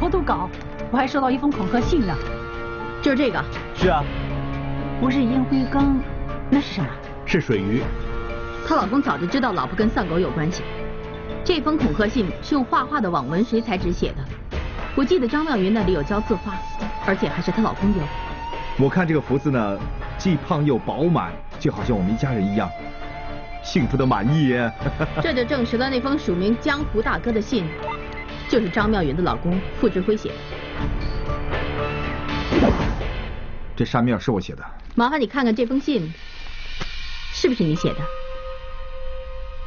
婆都搞，我还收到一封恐吓信呢。就是这个，是啊，不是烟灰缸，那是什么？是水鱼。她老公早就知道老婆跟丧狗有关系。这封恐吓信是用画画的网纹水彩纸写的。我记得张妙云那里有教字画，而且还是她老公留。我看这个福字呢，既胖又饱满，就好像我们一家人一样，幸福的满意耶。这就证实了那封署名江湖大哥的信，就是张妙云的老公傅志辉写的。这扇面是我写的，麻烦你看看这封信，是不是你写的？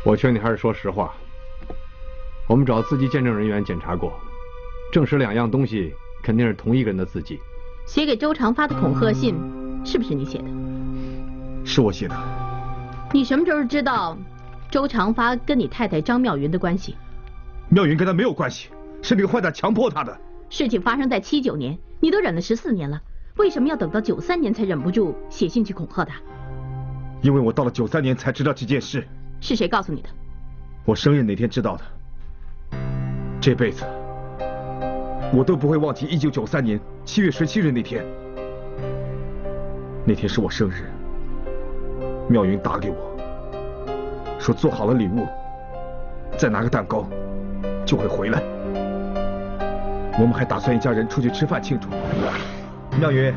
我劝你还是说实话。我们找字迹见证人员检查过，证实两样东西肯定是同一个人的字迹。写给周长发的恐吓信，是不是你写的？是我写的。你什么时候知道周长发跟你太太张妙云的关系？妙云跟他没有关系，是那个坏蛋强迫他的。事情发生在七九年，你都忍了十四年了，为什么要等到九三年才忍不住写信去恐吓他？因为我到了九三年才知道这件事。是谁告诉你的？我生日那天知道的。这辈子我都不会忘记一九九三年七月十七日那天。那天是我生日，妙云打给我，说做好了礼物，再拿个蛋糕就会回来。我们还打算一家人出去吃饭庆祝。妙云，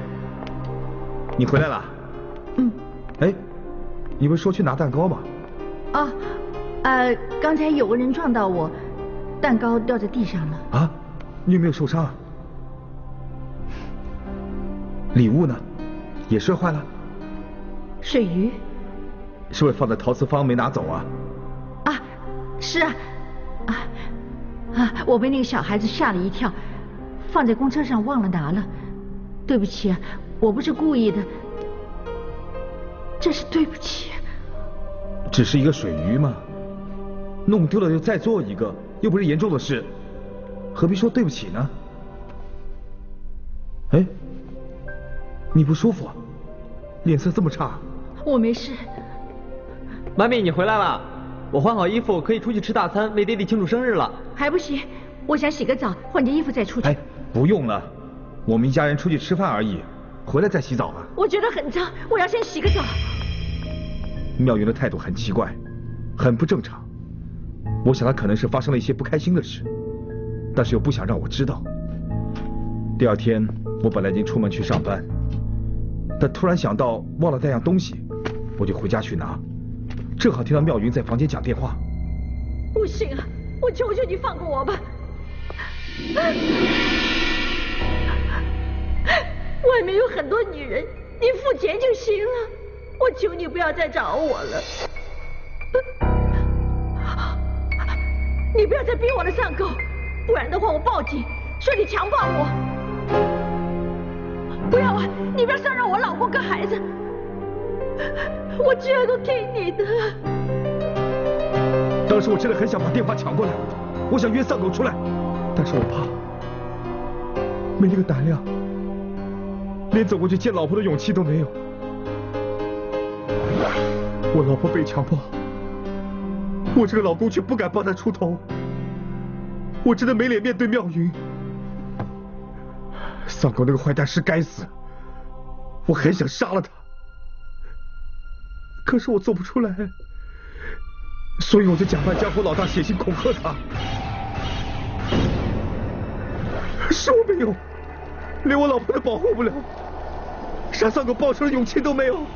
你回来了？嗯。哎，你不是说去拿蛋糕吗？啊，呃，刚才有个人撞到我，蛋糕掉在地上了。啊，你有没有受伤啊？礼物呢？也摔坏了？水鱼？是不是放在陶瓷坊没拿走啊？啊，是啊，啊啊！我被那个小孩子吓了一跳，放在公车上忘了拿了，对不起啊，我不是故意的，真是对不起。只是一个水鱼嘛，弄丢了就再做一个，又不是严重的事，何必说对不起呢？哎，你不舒服啊？脸色这么差？我没事。妈咪，你回来了，我换好衣服，可以出去吃大餐，为爹地庆祝生日了。还不行，我想洗个澡，换件衣服再出去。哎，不用了，我们一家人出去吃饭而已，回来再洗澡吧。我觉得很脏，我要先洗个澡。妙云的态度很奇怪，很不正常。我想她可能是发生了一些不开心的事，但是又不想让我知道。第二天，我本来已经出门去上班，但突然想到忘了带样东西，我就回家去拿。正好听到妙云在房间讲电话。不行啊！我求求你放过我吧！外面有很多女人，你付钱就行了。我求你不要再找我了。你不要再逼我了，上狗，不然的话我报警，说你强暴我。不要啊！你不要伤扰我老公跟孩子，我这样都听你的。当时我真的很想把电话抢过来，我想约丧狗出来，但是我怕没那个胆量，连走过去见老婆的勇气都没有。我老婆被强暴，我这个老公却不敢帮她出头，我真的没脸面对妙云。丧狗那个坏蛋是该死，我很想杀了他，可是我做不出来。所以我就假扮江湖老大，写信恐吓他。是我没有，连我老婆都保护不了，杀丧狗报仇的勇气都没有。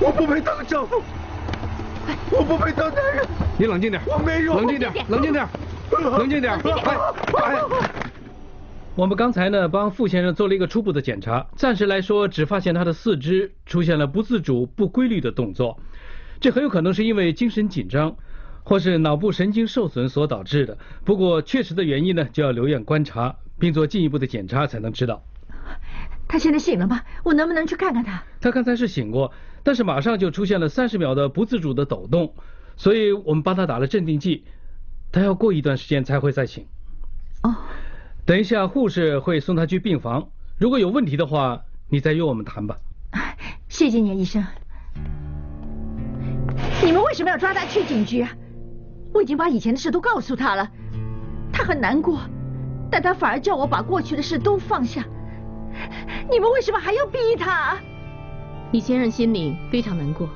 我不配当丈夫，我不配当男人。你冷静点，我没有，冷静点，冷静点，冷静点。哎哎，我们刚才呢帮傅先生做了一个初步的检查，暂时来说只发现他的四肢出现了不自主、不规律的动作。这很有可能是因为精神紧张，或是脑部神经受损所导致的。不过确实的原因呢，就要留院观察，并做进一步的检查才能知道。他现在醒了吗？我能不能去看看他？他刚才是醒过，但是马上就出现了三十秒的不自主的抖动，所以我们帮他打了镇定剂，他要过一段时间才会再醒。哦，等一下护士会送他去病房，如果有问题的话，你再约我们谈吧。谢谢你，医生。你们为什么要抓他去警局啊？我已经把以前的事都告诉他了，他很难过，但他反而叫我把过去的事都放下。你们为什么还要逼他？你先生心里非常难过，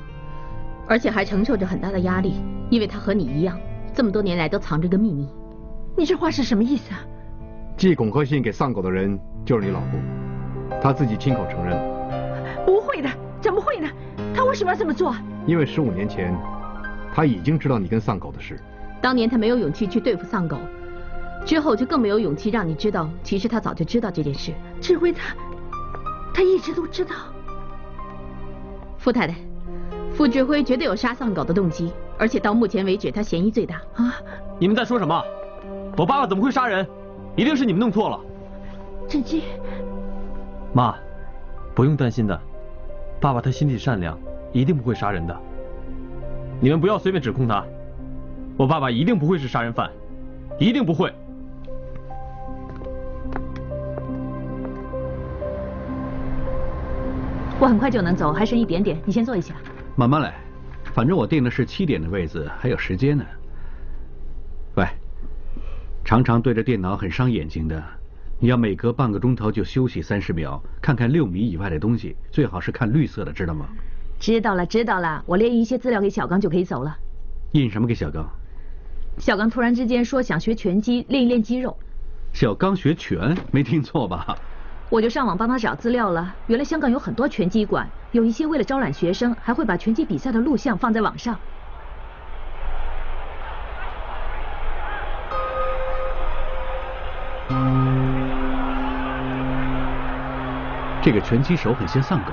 而且还承受着很大的压力，因为他和你一样，这么多年来都藏着个秘密。你这话是什么意思啊？寄恐吓信给丧狗的人就是你老公，他自己亲口承认了。不会的，怎么会呢？他为什么要这么做？因为十五年前，他已经知道你跟丧狗的事。当年他没有勇气去对付丧狗，之后就更没有勇气让你知道，其实他早就知道这件事。指挥他，他一直都知道。傅太太，傅志辉绝对有杀丧狗的动机，而且到目前为止他嫌疑最大。啊！你们在说什么？我爸爸怎么会杀人？一定是你们弄错了。振基，妈，不用担心的，爸爸他心地善良。一定不会杀人的，你们不要随便指控他。我爸爸一定不会是杀人犯，一定不会。我很快就能走，还剩一点点，你先坐一下。慢慢来，反正我定的是七点的位子，还有时间呢。喂，常常对着电脑很伤眼睛的，你要每隔半个钟头就休息三十秒，看看六米以外的东西，最好是看绿色的，知道吗？知道了，知道了，我列印一些资料给小刚就可以走了。印什么给小刚？小刚突然之间说想学拳击，练一练肌肉。小刚学拳？没听错吧？我就上网帮他找资料了。原来香港有很多拳击馆，有一些为了招揽学生，还会把拳击比赛的录像放在网上。这个拳击手很像丧狗。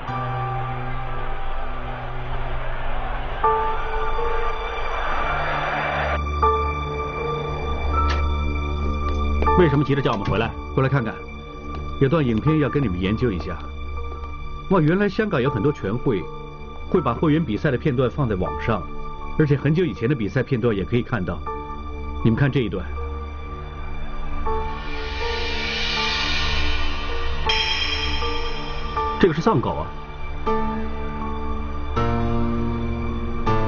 为什么急着叫我们回来？过来看看，有段影片要跟你们研究一下。哇，原来香港有很多拳会，会把会员比赛的片段放在网上，而且很久以前的比赛片段也可以看到。你们看这一段，这个是丧狗啊？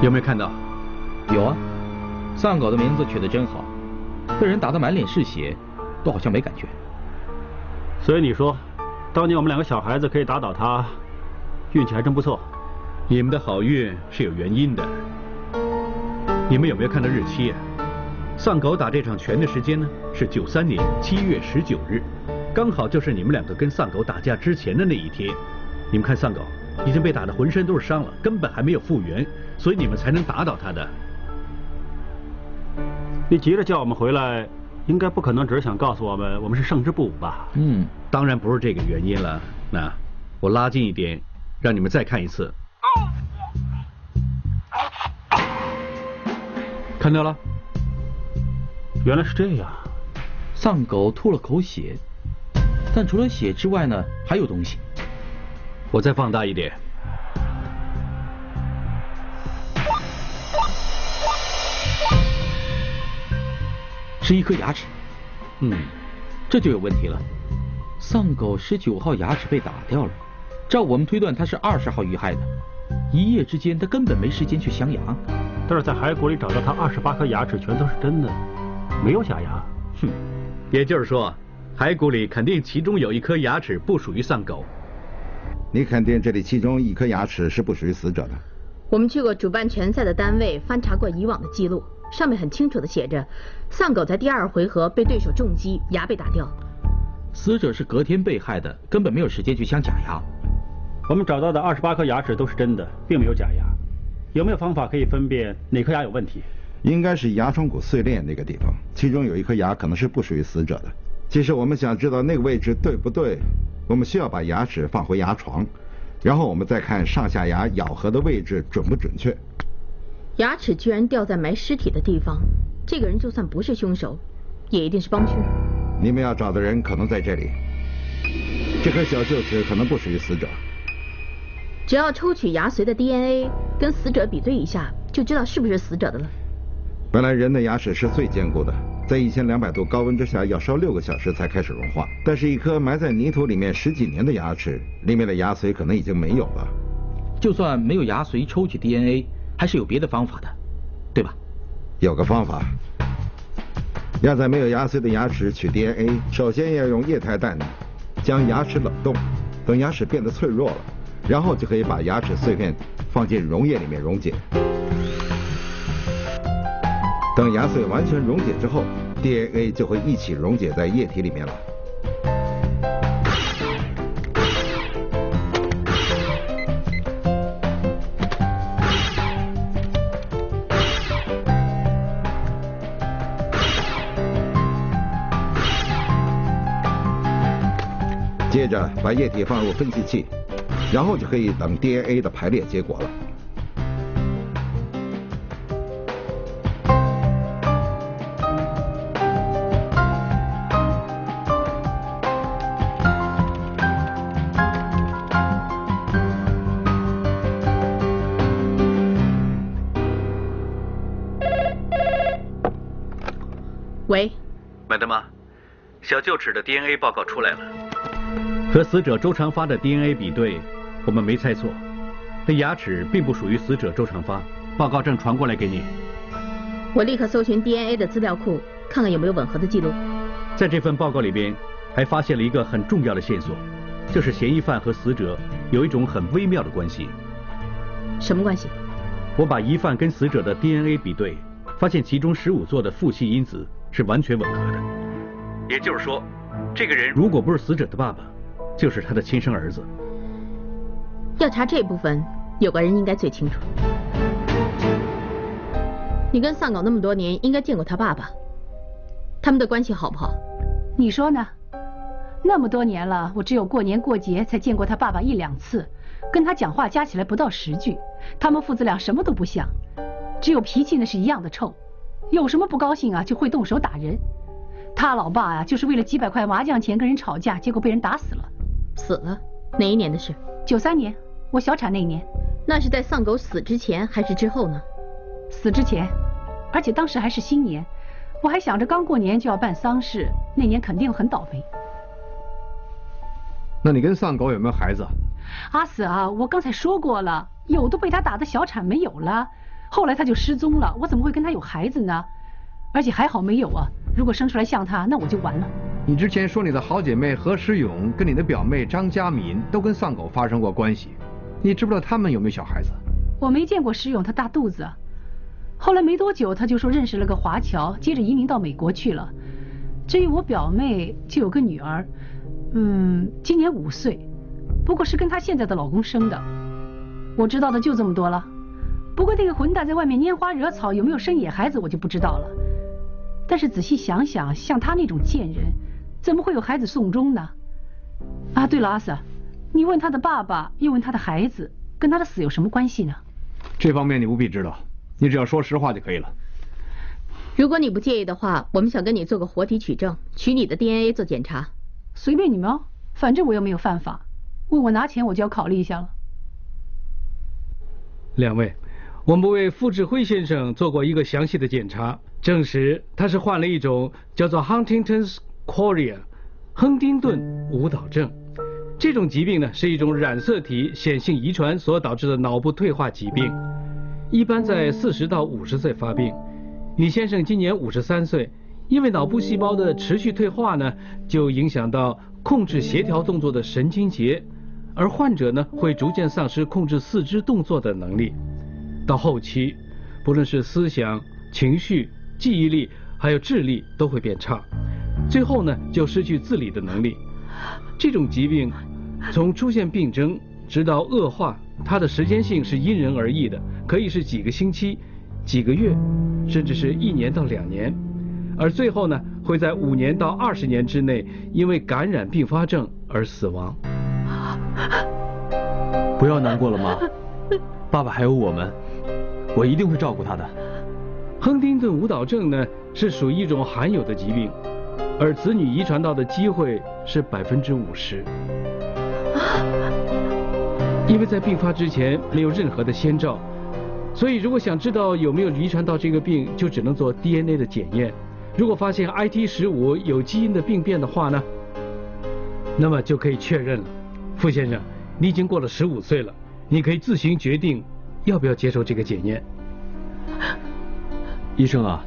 有没有看到？有啊，丧狗的名字取得真好，被人打得满脸是血。都好像没感觉，所以你说，当年我们两个小孩子可以打倒他，运气还真不错。你们的好运是有原因的。你们有没有看到日期啊？丧狗打这场拳的时间呢？是九三年七月十九日，刚好就是你们两个跟丧狗打架之前的那一天。你们看丧狗，已经被打得浑身都是伤了，根本还没有复原，所以你们才能打倒他的。你急着叫我们回来，应该不可能只是想告诉我们我们是胜之不武吧？嗯，当然不是这个原因了。那我拉近一点，让你们再看一次。看到了，原来是这样。丧狗吐了口血，但除了血之外呢，还有东西。我再放大一点。是一颗牙齿。嗯，这就有问题了。丧狗十九号牙齿被打掉了，照我们推断，它是二十号遇害的。一夜之间，他根本没时间去镶牙。但是在骸骨里找到他二十八颗牙齿，全都是真的，没有假牙。哼，也就是说，骸骨里肯定其中有一颗牙齿不属于丧狗。你肯定这里其中一颗牙齿是不属于死者的。我们去过主办拳赛的单位，翻查过以往的记录，上面很清楚的写着，丧狗在第二回合被对手重击，牙被打掉。死者是隔天被害的，根本没有时间去镶假牙。我们找到的二十八颗牙齿都是真的，并没有假牙。有没有方法可以分辨哪颗牙有问题？应该是牙床骨碎裂那个地方，其中有一颗牙可能是不属于死者的。其实我们想知道那个位置对不对，我们需要把牙齿放回牙床，然后我们再看上下牙咬合的位置准不准确。牙齿居然掉在埋尸体的地方，这个人就算不是凶手，也一定是帮凶。你们要找的人可能在这里，这颗小臼齿可能不属于死者。只要抽取牙髓的 DNA 跟死者比对一下，就知道是不是死者的了。本来人的牙齿是最坚固的，在一千两百度高温之下要烧六个小时才开始融化。但是，一颗埋在泥土里面十几年的牙齿，里面的牙髓可能已经没有了。就算没有牙髓抽取 DNA，还是有别的方法的，对吧？有个方法，要在没有牙髓的牙齿取 DNA，首先要用液态氮将牙齿冷冻，等牙齿变得脆弱了，然后就可以把牙齿碎片放进溶液里面溶解。等牙髓完全溶解之后，DNA 就会一起溶解在液体里面了。着把液体放入分析器，然后就可以等 DNA 的排列结果了。喂，麦德玛，小臼齿的 DNA 报告出来了，和死者周长发的 DNA 比对，我们没猜错，那牙齿并不属于死者周长发。报告正传过来给你。我立刻搜寻 DNA 的资料库，看看有没有吻合的记录。在这份报告里边，还发现了一个很重要的线索，就是嫌疑犯和死者有一种很微妙的关系。什么关系？我把疑犯跟死者的 DNA 比对，发现其中十五座的父系因子是完全吻合的。也就是说，这个人如果不是死者的爸爸，就是他的亲生儿子。要查这部分，有个人应该最清楚。你跟丧狗那么多年，应该见过他爸爸。他们的关系好不好？你说呢？那么多年了，我只有过年过节才见过他爸爸一两次，跟他讲话加起来不到十句。他们父子俩什么都不像，只有脾气那是一样的臭。有什么不高兴啊，就会动手打人。他老爸啊，就是为了几百块麻将钱跟人吵架，结果被人打死了。死了？哪一年的事？九三年，我小产那年。那是在丧狗死之前还是之后呢？死之前，而且当时还是新年，我还想着刚过年就要办丧事，那年肯定很倒霉。那你跟丧狗有没有孩子？阿死啊！我刚才说过了，有都被他打的小产没有了，后来他就失踪了，我怎么会跟他有孩子呢？而且还好没有啊，如果生出来像他，那我就完了。你之前说你的好姐妹何诗勇跟你的表妹张佳敏都跟丧狗发生过关系，你知不知道他们有没有小孩子？我没见过诗勇，他大肚子。后来没多久，他就说认识了个华侨，接着移民到美国去了。至于我表妹，就有个女儿，嗯，今年五岁，不过是跟她现在的老公生的。我知道的就这么多了。不过那个混蛋在外面拈花惹草，有没有生野孩子我就不知道了。但是仔细想想，像他那种贱人，怎么会有孩子送终呢？啊，对了，阿 Sir，你问他的爸爸，又问他的孩子，跟他的死有什么关系呢？这方面你不必知道，你只要说实话就可以了。如果你不介意的话，我们想跟你做个活体取证，取你的 DNA 做检查。随便你们哦，反正我又没有犯法。问我拿钱，我就要考虑一下了。两位，我们为傅志辉先生做过一个详细的检查，证实他是患了一种叫做 Huntington's chorea 亨丁顿舞蹈症。这种疾病呢，是一种染色体显性遗传所导致的脑部退化疾病，一般在四十到五十岁发病。李先生今年五十三岁，因为脑部细胞的持续退化呢，就影响到控制协调动作的神经节，而患者呢会逐渐丧失控制四肢动作的能力。到后期，不论是思想、情绪、记忆力，还有智力都会变差，最后呢就失去自理的能力。这种疾病从出现病征直到恶化，它的时间性是因人而异的，可以是几个星期。几个月，甚至是一年到两年，而最后呢，会在五年到二十年之内，因为感染并发症而死亡。不要难过了，妈，爸爸还有我们，我一定会照顾他的。亨丁顿舞蹈症呢，是属于一种罕有的疾病，而子女遗传到的机会是百分之五十。因为在病发之前没有任何的先兆。所以，如果想知道有没有遗传到这个病，就只能做 DNA 的检验。如果发现 IT 十五有基因的病变的话呢，那么就可以确认了。傅先生，你已经过了十五岁了，你可以自行决定要不要接受这个检验。医生啊，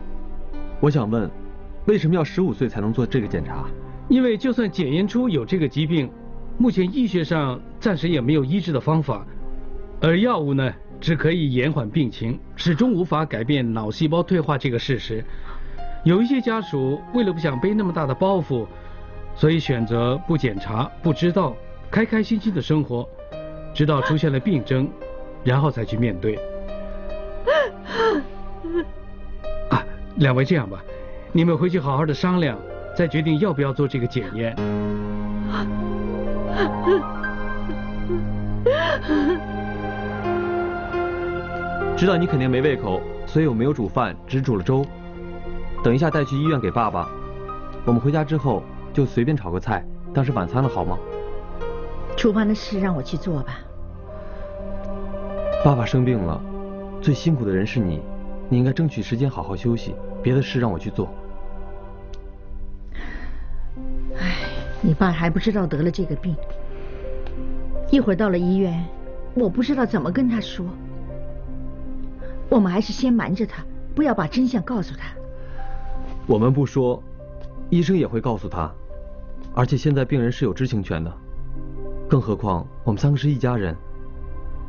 我想问，为什么要十五岁才能做这个检查？因为就算检验出有这个疾病，目前医学上暂时也没有医治的方法，而药物呢？只可以延缓病情，始终无法改变脑细胞退化这个事实。有一些家属为了不想背那么大的包袱，所以选择不检查、不知道，开开心心的生活，直到出现了病症，然后才去面对。啊，两位这样吧，你们回去好好的商量，再决定要不要做这个检验。知道你肯定没胃口，所以我没有煮饭，只煮了粥。等一下带去医院给爸爸。我们回家之后就随便炒个菜，当是晚餐了，好吗？厨房的事让我去做吧。爸爸生病了，最辛苦的人是你，你应该争取时间好好休息。别的事让我去做。哎，你爸还不知道得了这个病，一会儿到了医院，我不知道怎么跟他说。我们还是先瞒着他，不要把真相告诉他。我们不说，医生也会告诉他。而且现在病人是有知情权的，更何况我们三个是一家人，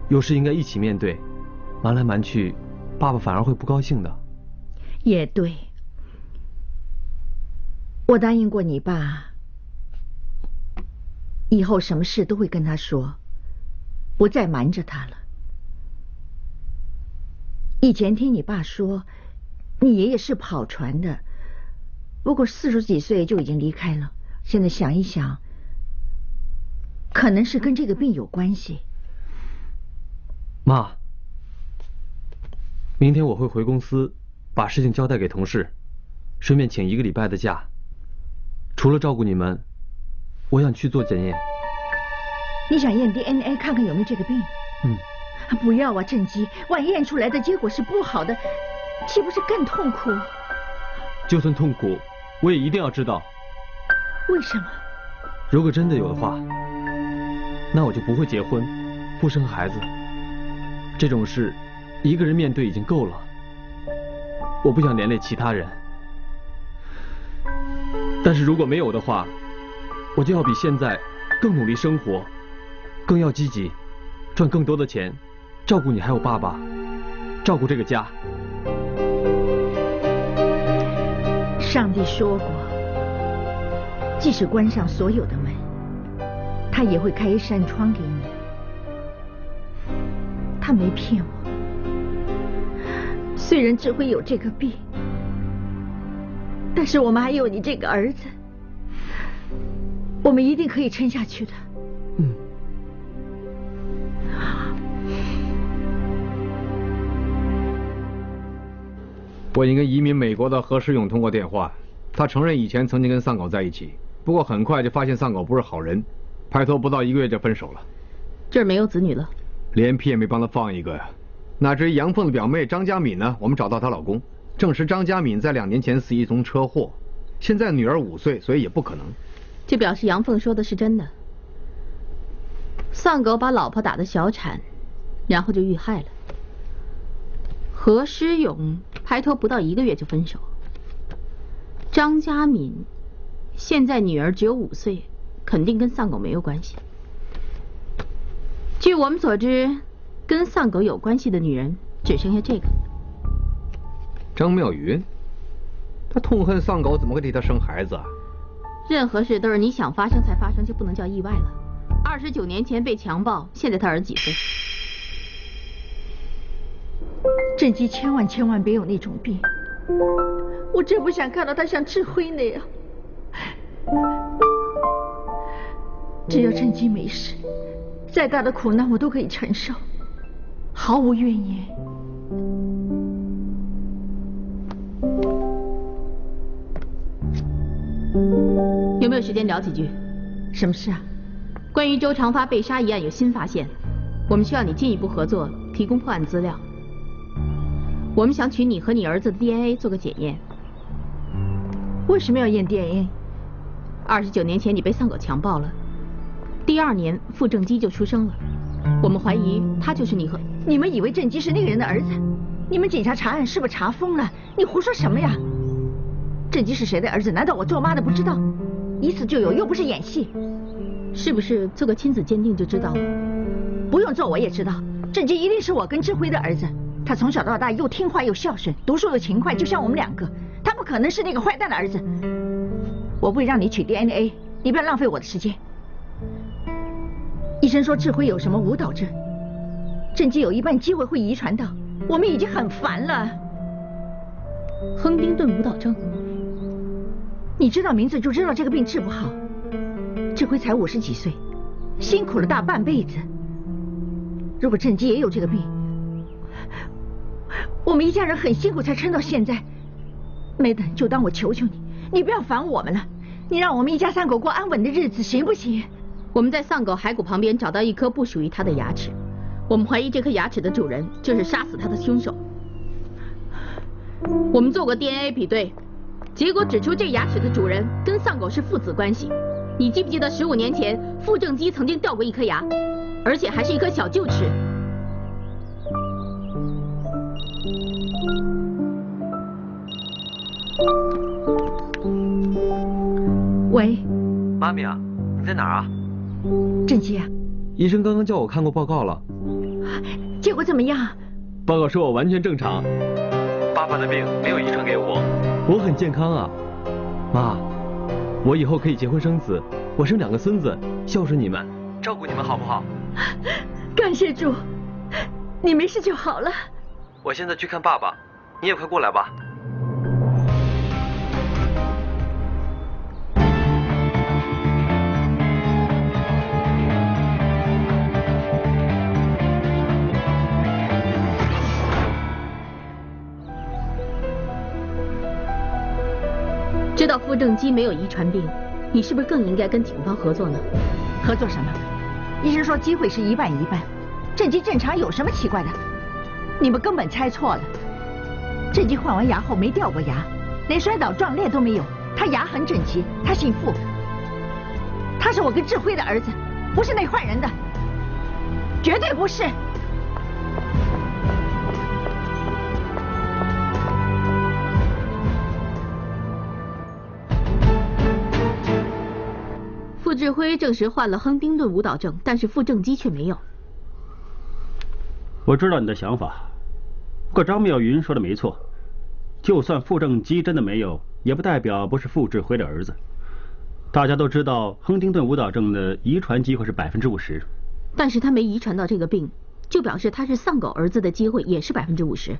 有事应该一起面对。瞒来瞒去，爸爸反而会不高兴的。也对，我答应过你爸，以后什么事都会跟他说，不再瞒着他了。以前听你爸说，你爷爷是跑船的，不过四十几岁就已经离开了。现在想一想，可能是跟这个病有关系。妈，明天我会回公司，把事情交代给同事，顺便请一个礼拜的假。除了照顾你们，我想去做检验。你想验 DNA 看看有没有这个病？嗯。不要啊，郑基！万一验出来的结果是不好的，岂不是更痛苦？就算痛苦，我也一定要知道。为什么？如果真的有的话，那我就不会结婚，不生孩子。这种事，一个人面对已经够了。我不想连累其他人。但是如果没有的话，我就要比现在更努力生活，更要积极，赚更多的钱。照顾你还有爸爸，照顾这个家。上帝说过，即使关上所有的门，他也会开一扇窗给你。他没骗我。虽然只会有这个病，但是我们还有你这个儿子，我们一定可以撑下去的。嗯。我已经跟移民美国的何世勇通过电话，他承认以前曾经跟丧狗在一起，不过很快就发现丧狗不是好人，拍拖不到一个月就分手了。这儿没有子女了，连屁也没帮他放一个呀。哪知杨凤的表妹张佳敏呢？我们找到她老公，证实张佳敏在两年前死于一宗车祸，现在女儿五岁，所以也不可能。这表示杨凤说的是真的。丧狗把老婆打的小产，然后就遇害了。何诗勇拍拖不到一个月就分手。张佳敏现在女儿只有五岁，肯定跟丧狗没有关系。据我们所知。跟丧狗有关系的女人只剩下这个张妙云，她痛恨丧狗，怎么会替她生孩子啊？任何事都是你想发生才发生，就不能叫意外了。二十九年前被强暴，现在他儿子几岁？郑基千万千万别有那种病，我真不想看到他像志辉那样。只要郑基没事，再大的苦难我都可以承受。毫无怨言。有没有时间聊几句？什么事啊？关于周长发被杀一案有新发现，我们需要你进一步合作，提供破案资料。我们想取你和你儿子的 DNA 做个检验。为什么要验 DNA？二十九年前你被丧狗强暴了，第二年傅正基就出生了。我们怀疑他就是你和你们以为郑基是那个人的儿子？你们警察查案是不是查疯了？你胡说什么呀？郑基是谁的儿子？难道我做妈的不知道？一次就有，又不是演戏。是不是做个亲子鉴定就知道了？不用做我也知道，郑基一定是我跟志辉的儿子。他从小到大又听话又孝顺，读书又勤快，就像我们两个。他不可能是那个坏蛋的儿子。我不会让你取 DNA，你不要浪费我的时间。医生说志辉有什么舞蹈症，郑姬有一半机会会遗传到，我们已经很烦了。亨丁顿舞蹈症，你知道名字就知道这个病治不好。智辉才五十几岁，辛苦了大半辈子。如果郑基也有这个病，我们一家人很辛苦才撑到现在。梅登，就当我求求你，你不要烦我们了，你让我们一家三口过安稳的日子，行不行？我们在丧狗骸骨旁边找到一颗不属于他的牙齿，我们怀疑这颗牙齿的主人就是杀死他的凶手。我们做过 DNA 比对，结果指出这牙齿的主人跟丧狗是父子关系。你记不记得十五年前傅正基曾经掉过一颗牙，而且还是一颗小臼齿？喂，妈咪啊，你在哪儿啊？正基啊，医生刚刚叫我看过报告了，结果怎么样？报告说我完全正常，爸爸的病没有遗传给我，我很健康啊。妈，我以后可以结婚生子，我生两个孙子，孝顺你们，照顾你们好不好？感谢主，你没事就好了。我现在去看爸爸，你也快过来吧。知道傅正基没有遗传病，你是不是更应该跟警方合作呢？合作什么？医生说机会是一半一半。郑基正常有什么奇怪的？你们根本猜错了。郑基换完牙后没掉过牙，连摔倒撞裂都没有。他牙很整齐，他姓傅。他是我跟志辉的儿子，不是那坏人的，绝对不是。傅志辉证实患了亨丁顿舞蹈症，但是傅正基却没有。我知道你的想法，不过张妙云说的没错，就算傅正基真的没有，也不代表不是傅志辉的儿子。大家都知道亨丁顿舞蹈症的遗传机会是百分之五十，但是他没遗传到这个病，就表示他是丧狗儿子的机会也是百分之五十。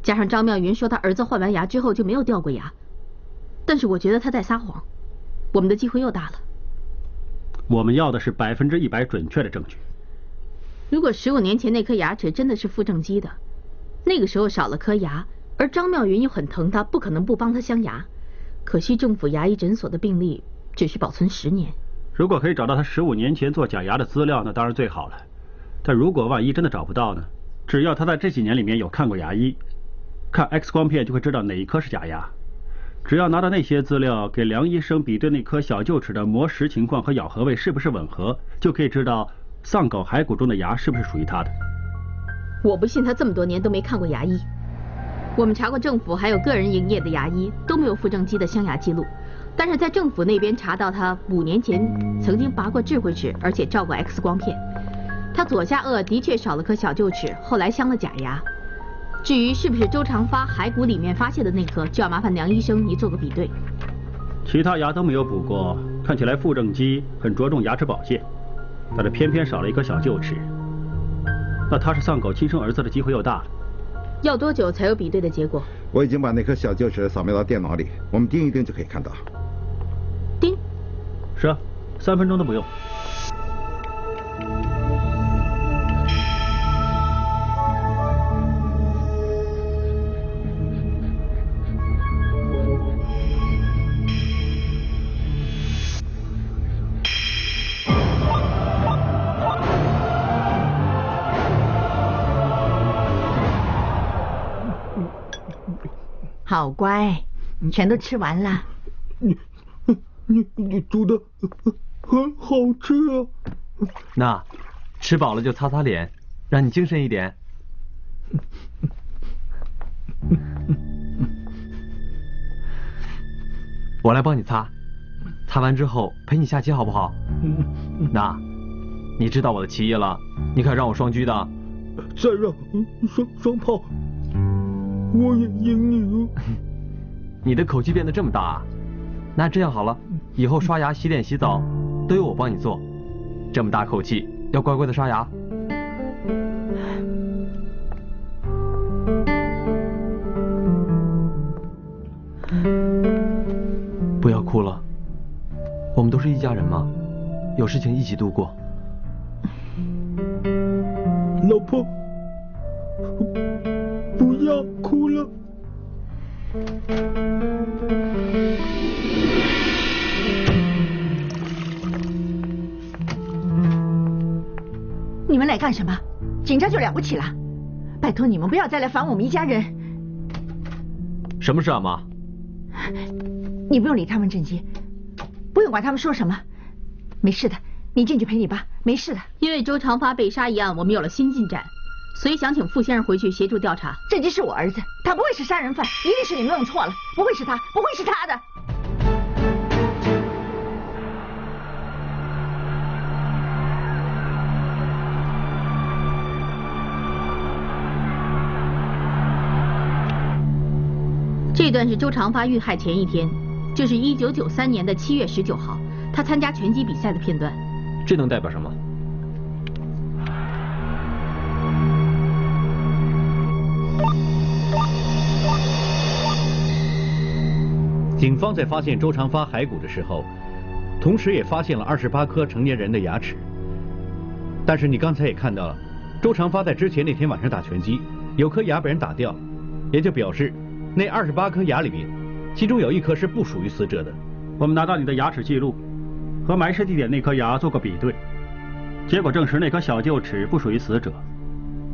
加上张妙云说他儿子换完牙之后就没有掉过牙，但是我觉得他在撒谎，我们的机会又大了。我们要的是百分之一百准确的证据。如果十五年前那颗牙齿真的是傅正基的，那个时候少了颗牙，而张妙云又很疼他，不可能不帮他镶牙。可惜政府牙医诊所的病历只需保存十年。如果可以找到他十五年前做假牙的资料，那当然最好了。但如果万一真的找不到呢？只要他在这几年里面有看过牙医，看 X 光片就会知道哪一颗是假牙。只要拿到那些资料，给梁医生比对那颗小臼齿的磨蚀情况和咬合位是不是吻合，就可以知道丧狗骸骨中的牙是不是属于他的。我不信他这么多年都没看过牙医。我们查过政府还有个人营业的牙医都没有傅正基的镶牙记录，但是在政府那边查到他五年前曾经拔过智慧齿，而且照过 X 光片。他左下颚的确少了颗小臼齿，后来镶了假牙。至于是不是周长发骸骨里面发现的那颗，就要麻烦梁医生你做个比对。其他牙都没有补过，看起来傅正基很着重牙齿保健，但是偏偏少了一颗小臼齿。那他是丧狗亲生儿子的机会又大了。要多久才有比对的结果？我已经把那颗小臼齿扫描到电脑里，我们盯一盯就可以看到。盯？是啊，三分钟都不用。好乖，你全都吃完了。你你你煮的很好吃啊！那吃饱了就擦擦脸，让你精神一点。我来帮你擦，擦完之后陪你下棋好不好？那，你知道我的棋艺了，你可让我双车的。再让双双炮。我也赢你了。你的口气变得这么大啊？那这样好了，以后刷牙、洗脸、洗澡都由我帮你做。这么大口气，要乖乖的刷牙。不要哭了，我们都是一家人嘛，有事情一起度过。老婆。不要哭了。你们来干什么？紧张就了不起了？拜托你们不要再来烦我们一家人。什么事啊，妈？你不用理他们，郑基，不用管他们说什么。没事的，你进去陪你爸，没事的。因为周长发被杀一案，我们有了新进展。所以想请傅先生回去协助调查。郑基是我儿子，他不会是杀人犯，一定是你们弄错了，不会是他，不会是他的。这段是周长发遇害前一天，就是一九九三年的七月十九号，他参加拳击比赛的片段。这能代表什么？警方在发现周长发骸骨的时候，同时也发现了二十八颗成年人的牙齿。但是你刚才也看到了，周长发在之前那天晚上打拳击，有颗牙被人打掉，也就表示那二十八颗牙里面，其中有一颗是不属于死者的。我们拿到你的牙齿记录，和埋尸地点那颗牙做过比对，结果证实那颗小臼齿不属于死者，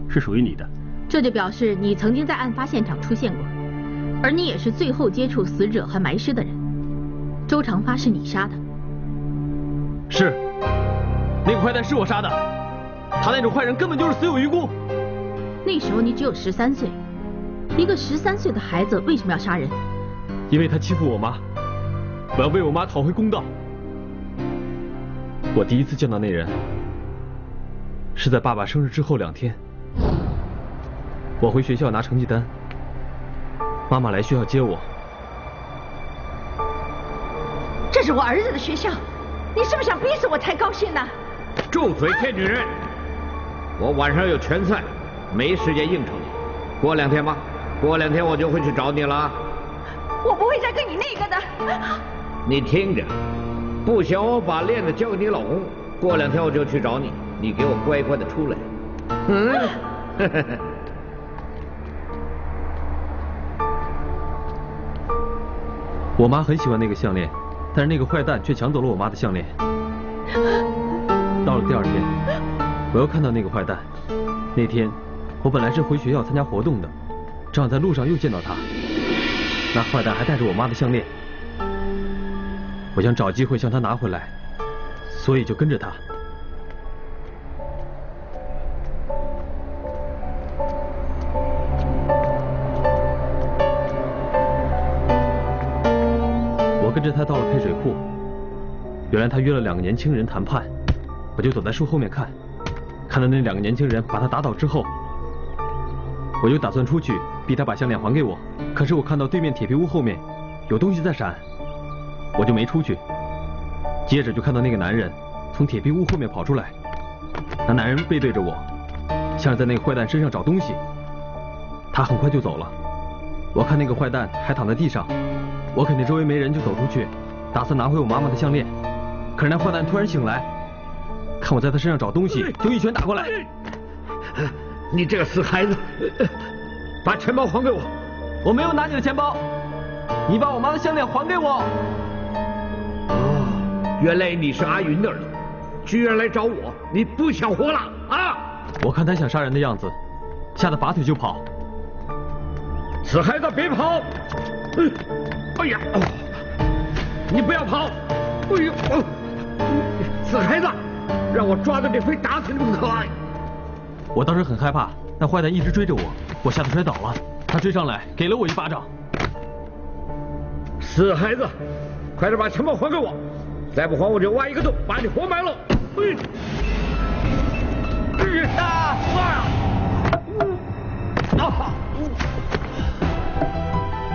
是属于你的。这就表示你曾经在案发现场出现过。而你也是最后接触死者和埋尸的人，周长发是你杀的。是，那个坏蛋是我杀的，他那种坏人根本就是死有余辜。那时候你只有十三岁，一个十三岁的孩子为什么要杀人？因为他欺负我妈，我要为我妈讨回公道。我第一次见到那人，是在爸爸生日之后两天，我回学校拿成绩单。妈妈来学校接我，这是我儿子的学校，你是不是想逼死我才高兴呢？住嘴，骗女人！我晚上有拳赛，没时间应酬你。过两天吧，过两天我就会去找你了啊。我不会再跟你那个的。你听着，不行我把链子交给你老公，过两天我就去找你，你给我乖乖的出来。嗯。我妈很喜欢那个项链，但是那个坏蛋却抢走了我妈的项链。到了第二天，我又看到那个坏蛋。那天，我本来是回学校参加活动的，正好在路上又见到他。那坏蛋还带着我妈的项链，我想找机会向他拿回来，所以就跟着他。跟着他到了配水库，原来他约了两个年轻人谈判，我就躲在树后面看，看到那两个年轻人把他打倒之后，我就打算出去逼他把项链还给我，可是我看到对面铁皮屋后面有东西在闪，我就没出去。接着就看到那个男人从铁皮屋后面跑出来，那男人背对着我，像是在那个坏蛋身上找东西。他很快就走了，我看那个坏蛋还躺在地上。我肯定周围没人，就走出去，打算拿回我妈妈的项链。可是那坏蛋突然醒来，看我在他身上找东西，就一拳打过来。你这个死孩子，把钱包还给我！我没有拿你的钱包，你把我妈的项链还给我。哦，原来你是阿云的儿子，居然来找我，你不想活了啊！我看他想杀人的样子，吓得拔腿就跑。死孩子，别跑！哎呀，你不要跑！哎呦，死孩子，让我抓到你非打死你不可！我当时很害怕，那坏蛋一直追着我，我吓得摔倒了。他追上来给了我一巴掌。死孩子，快点把钱包还给我，再不还我就挖一个洞把你活埋了！哎，啊！啊！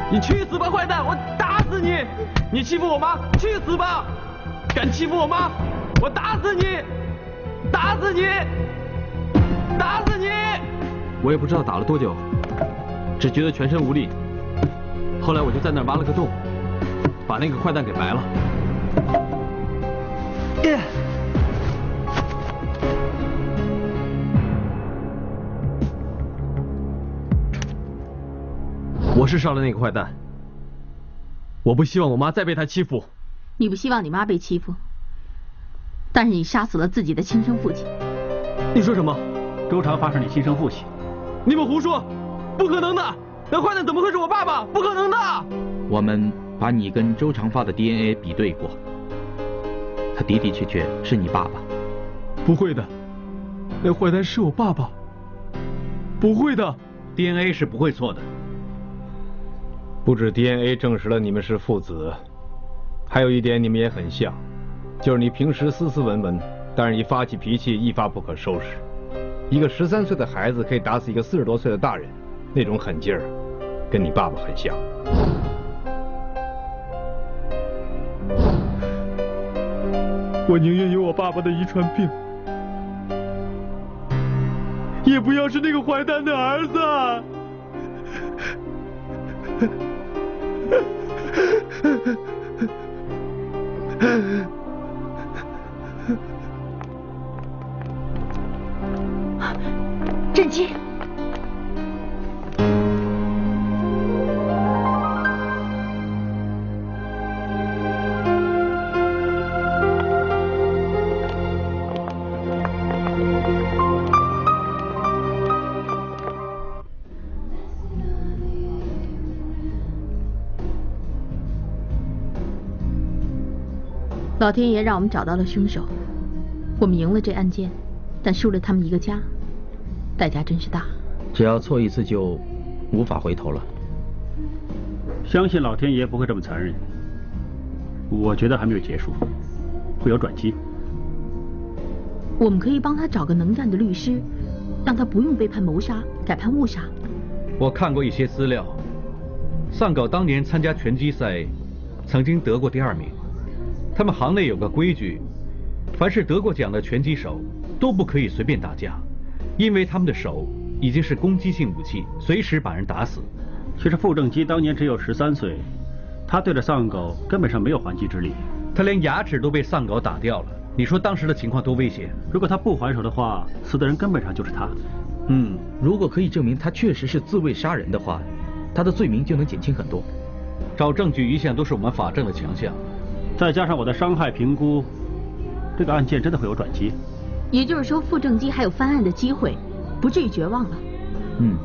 你去死吧，坏蛋！我打死你！你欺负我妈，去死吧！敢欺负我妈，我打死你！打死你！打死你！我也不知道打了多久，只觉得全身无力。后来我就在那儿挖了个洞，把那个坏蛋给埋了。我是杀了那个坏蛋，我不希望我妈再被他欺负。你不希望你妈被欺负，但是你杀死了自己的亲生父亲。你说什么？周长发是你亲生父亲？你们胡说！不可能的！那坏蛋怎么会是我爸爸？不可能的！我们把你跟周长发的 DNA 比对过，他的的确确是你爸爸。不会的，那坏蛋是我爸爸。不会的，DNA 是不会错的。不止 DNA 证实了你们是父子，还有一点你们也很像，就是你平时斯斯文文，但是一发起脾气一发不可收拾。一个十三岁的孩子可以打死一个四十多岁的大人，那种狠劲儿，跟你爸爸很像。我宁愿有我爸爸的遗传病，也不要是那个坏蛋的儿子。震惊！老天爷让我们找到了凶手，我们赢了这案件，但输了他们一个家，代价真是大。只要错一次就无法回头了。相信老天爷不会这么残忍。我觉得还没有结束，会有转机。我们可以帮他找个能干的律师，让他不用被判谋杀，改判误杀。我看过一些资料，丧狗当年参加拳击赛，曾经得过第二名。他们行内有个规矩，凡是得过奖的拳击手都不可以随便打架，因为他们的手已经是攻击性武器，随时把人打死。其实傅正基当年只有十三岁，他对着丧狗根本上没有还击之力，他连牙齿都被丧狗打掉了。你说当时的情况多危险？如果他不还手的话，死的人根本上就是他。嗯，如果可以证明他确实是自卫杀人的话，他的罪名就能减轻很多。找证据一向都是我们法政的强项，再加上我的伤害评估，这个案件真的会有转机。也就是说，傅正基还有翻案的机会，不至于绝望了。嗯，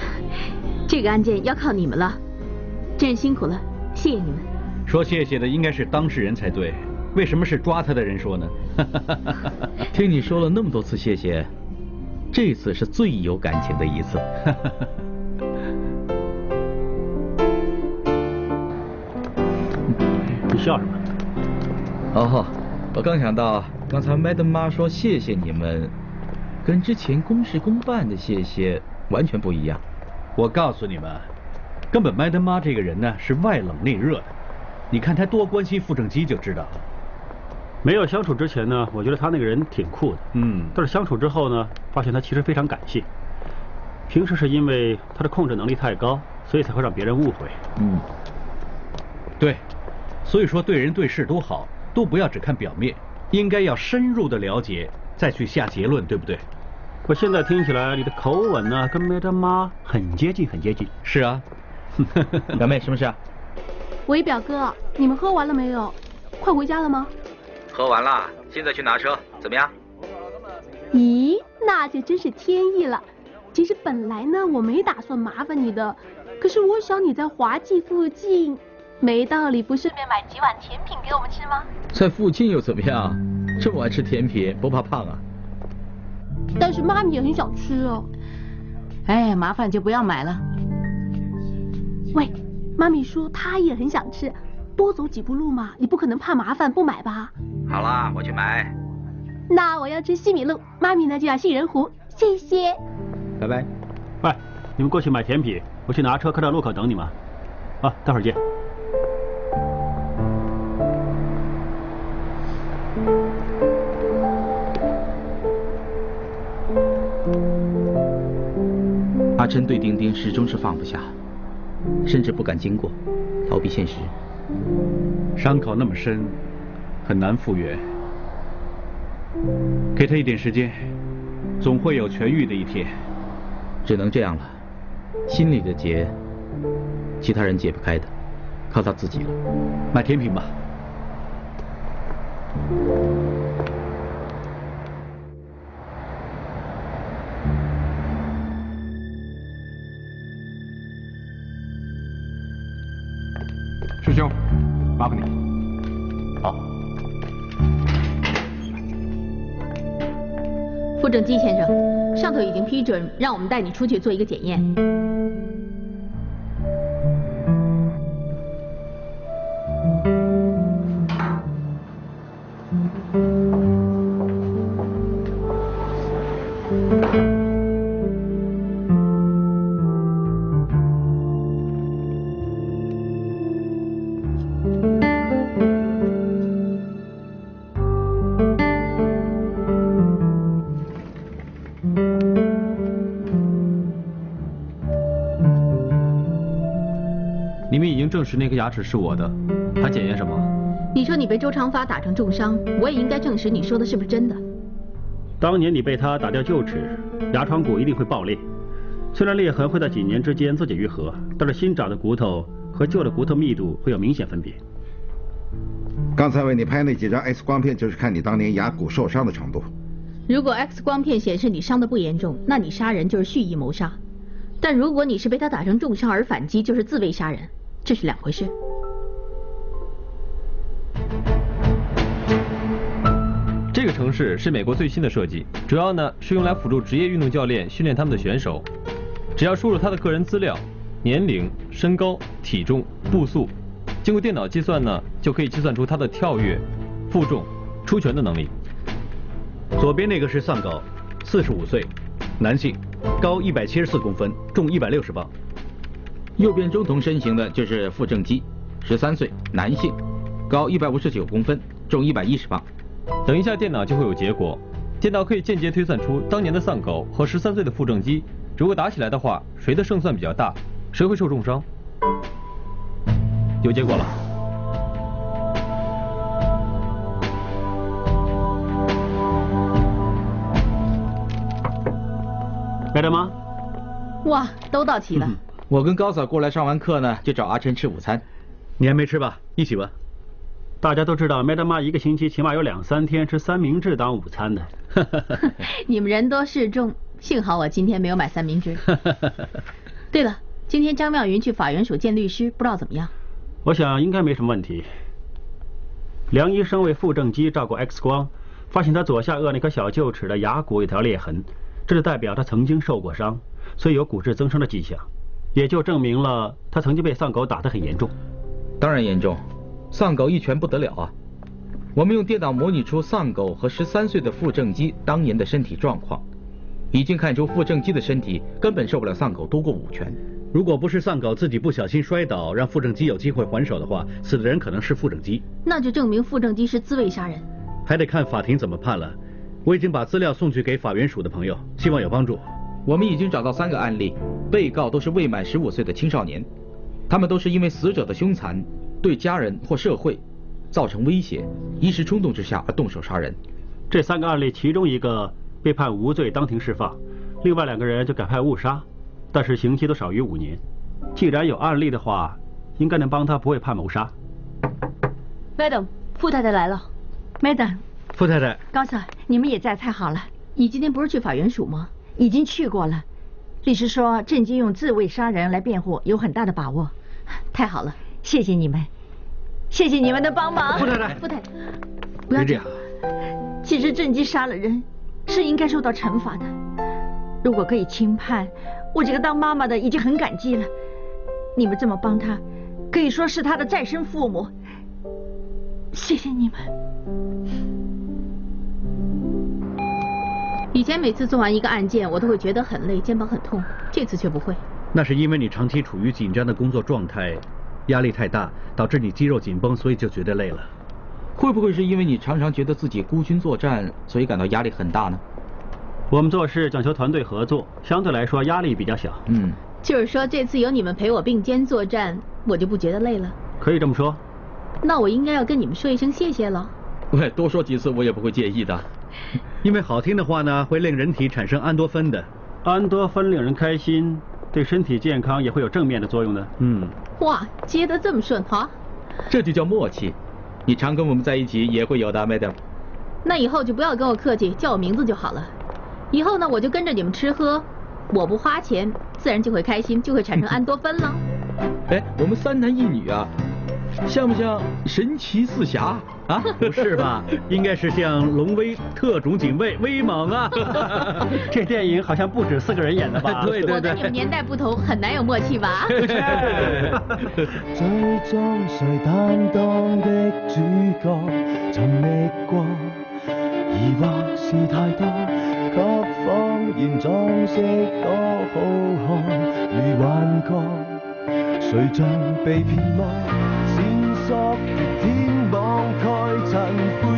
这个案件要靠你们了，真是辛苦了，谢谢你们。说谢谢的应该是当事人才对，为什么是抓他的人说呢？听你说了那么多次谢谢，这次是最有感情的一次。你笑什么？哦，我刚想到，刚才麦登妈说谢谢你们，跟之前公事公办的谢谢完全不一样。我告诉你们，根本麦登妈这个人呢是外冷内热的，你看她多关心傅正基就知道了。没有相处之前呢，我觉得他那个人挺酷的。嗯，但是相处之后呢，发现他其实非常感性。平时是因为他的控制能力太高，所以才会让别人误会。嗯，对，所以说对人对事都好，都不要只看表面，应该要深入的了解，再去下结论，对不对？我现在听起来你的口吻呢，跟梅德妈很接近，很接近。是啊，表妹什么事啊？喂，表哥，你们喝完了没有？快回家了吗？喝完了，现在去拿车，怎么样？咦，那就真是天意了。其实本来呢，我没打算麻烦你的，可是我想你在华记附近，没道理不顺便买几碗甜品给我们吃吗？在附近又怎么样？这么爱吃甜品，不怕胖啊？但是妈咪也很想吃哦。哎，麻烦就不要买了。喂，妈咪说她也很想吃，多走几步路嘛，你不可能怕麻烦不买吧？好啦，我去买。那我要吃西米露，妈咪呢就要杏仁糊，谢谢。拜拜。喂，你们过去买甜品，我去拿车开到路口等你们。啊，待会儿见。琛对丁丁始终是放不下，甚至不敢经过，逃避现实。伤口那么深，很难复原。给他一点时间，总会有痊愈的一天。只能这样了，心里的结，其他人解不开的，靠他自己了。买甜品吧。金先生，上头已经批准让我们带你出去做一个检验。你们已经证实那颗牙齿是我的，还检验什么？你说你被周长发打成重伤，我也应该证实你说的是不是真的。当年你被他打掉臼齿，牙床骨一定会爆裂。虽然裂痕会在几年之间自己愈合，但是新长的骨头和旧的骨头密度会有明显分别。刚才为你拍那几张 X 光片，就是看你当年牙骨受伤的程度。如果 X 光片显示你伤的不严重，那你杀人就是蓄意谋杀；但如果你是被他打成重伤而反击，就是自卫杀人，这是两回事。这个城市是美国最新的设计，主要呢是用来辅助职业运动教练训练他们的选手。只要输入他的个人资料、年龄、身高、体重、步速，经过电脑计算呢，就可以计算出他的跳跃、负重、出拳的能力。左边那个是丧狗，四十五岁，男性，高一百七十四公分，重一百六十磅。右边中同身形的就是傅正基，十三岁，男性，高一百五十九公分，重一百一十磅。等一下电脑就会有结果，电脑可以间接推算出当年的丧狗和十三岁的傅正基，如果打起来的话，谁的胜算比较大，谁会受重伤。有结果了。麦德妈，哇，都到齐了。我跟高嫂过来上完课呢，就找阿琛吃午餐。你还没吃吧？一起吧。大家都知道，麦德妈一个星期起码有两三天吃三明治当午餐的。你们人多势众，幸好我今天没有买三明治。对了，今天张妙云去法援署见律师，不知道怎么样。我想应该没什么问题。梁医生为傅正基照过 X 光，发现他左下颚那颗小臼齿的牙骨有条裂痕，这就代表他曾经受过伤，所以有骨质增生的迹象，也就证明了他曾经被丧狗打得很严重。当然严重，丧狗一拳不得了啊！我们用电脑模拟出丧狗和十三岁的傅正基当年的身体状况，已经看出傅正基的身体根本受不了丧狗多过五拳。如果不是丧狗自己不小心摔倒，让傅正基有机会还手的话，死的人可能是傅正基。那就证明傅正基是自卫杀人。还得看法庭怎么判了。我已经把资料送去给法援署的朋友，希望有帮助。我们已经找到三个案例，被告都是未满十五岁的青少年，他们都是因为死者的凶残，对家人或社会造成威胁，一时冲动之下而动手杀人。这三个案例，其中一个被判无罪当庭释放，另外两个人就改判误杀，但是刑期都少于五年。既然有案例的话，应该能帮他不会判谋杀。Madam，傅太太来了。Madam，傅太太，高嫂，你们也在，太好了。你今天不是去法院署吗？已经去过了。律师说郑基用自卫杀人来辩护有很大的把握。太好了，谢谢你们，谢谢你们的帮忙。傅太太，傅太太，不要这样。其实郑基杀了人，是应该受到惩罚的。如果可以轻判，我这个当妈妈的已经很感激了。你们这么帮他，可以说是他的再生父母。谢谢你们。以前每次做完一个案件，我都会觉得很累，肩膀很痛，这次却不会。那是因为你长期处于紧张的工作状态，压力太大，导致你肌肉紧绷，所以就觉得累了。会不会是因为你常常觉得自己孤军作战，所以感到压力很大呢？我们做事讲求团队合作，相对来说压力比较小。嗯，就是说这次有你们陪我并肩作战，我就不觉得累了。可以这么说。那我应该要跟你们说一声谢谢了。喂，多说几次我也不会介意的。因为好听的话呢，会令人体产生安多芬的。安多芬令人开心，对身体健康也会有正面的作用的。嗯。哇，接得这么顺哈。这就叫默契。你常跟我们在一起也会有的，Madam。那以后就不要跟我客气，叫我名字就好了。以后呢，我就跟着你们吃喝，我不花钱，自然就会开心，就会产生安多芬了。哎，我们三男一女啊，像不像神奇四侠啊？不是吧？应该是像龙威特种警卫威猛啊！这电影好像不止四个人演的吧？对对对。我跟你们年代不同，很难有默契吧？最裝誰擔當的主角，尋覓過，疑惑是太多，給謊言裝飾多好看，如幻覺，誰像被騙魔，残灰。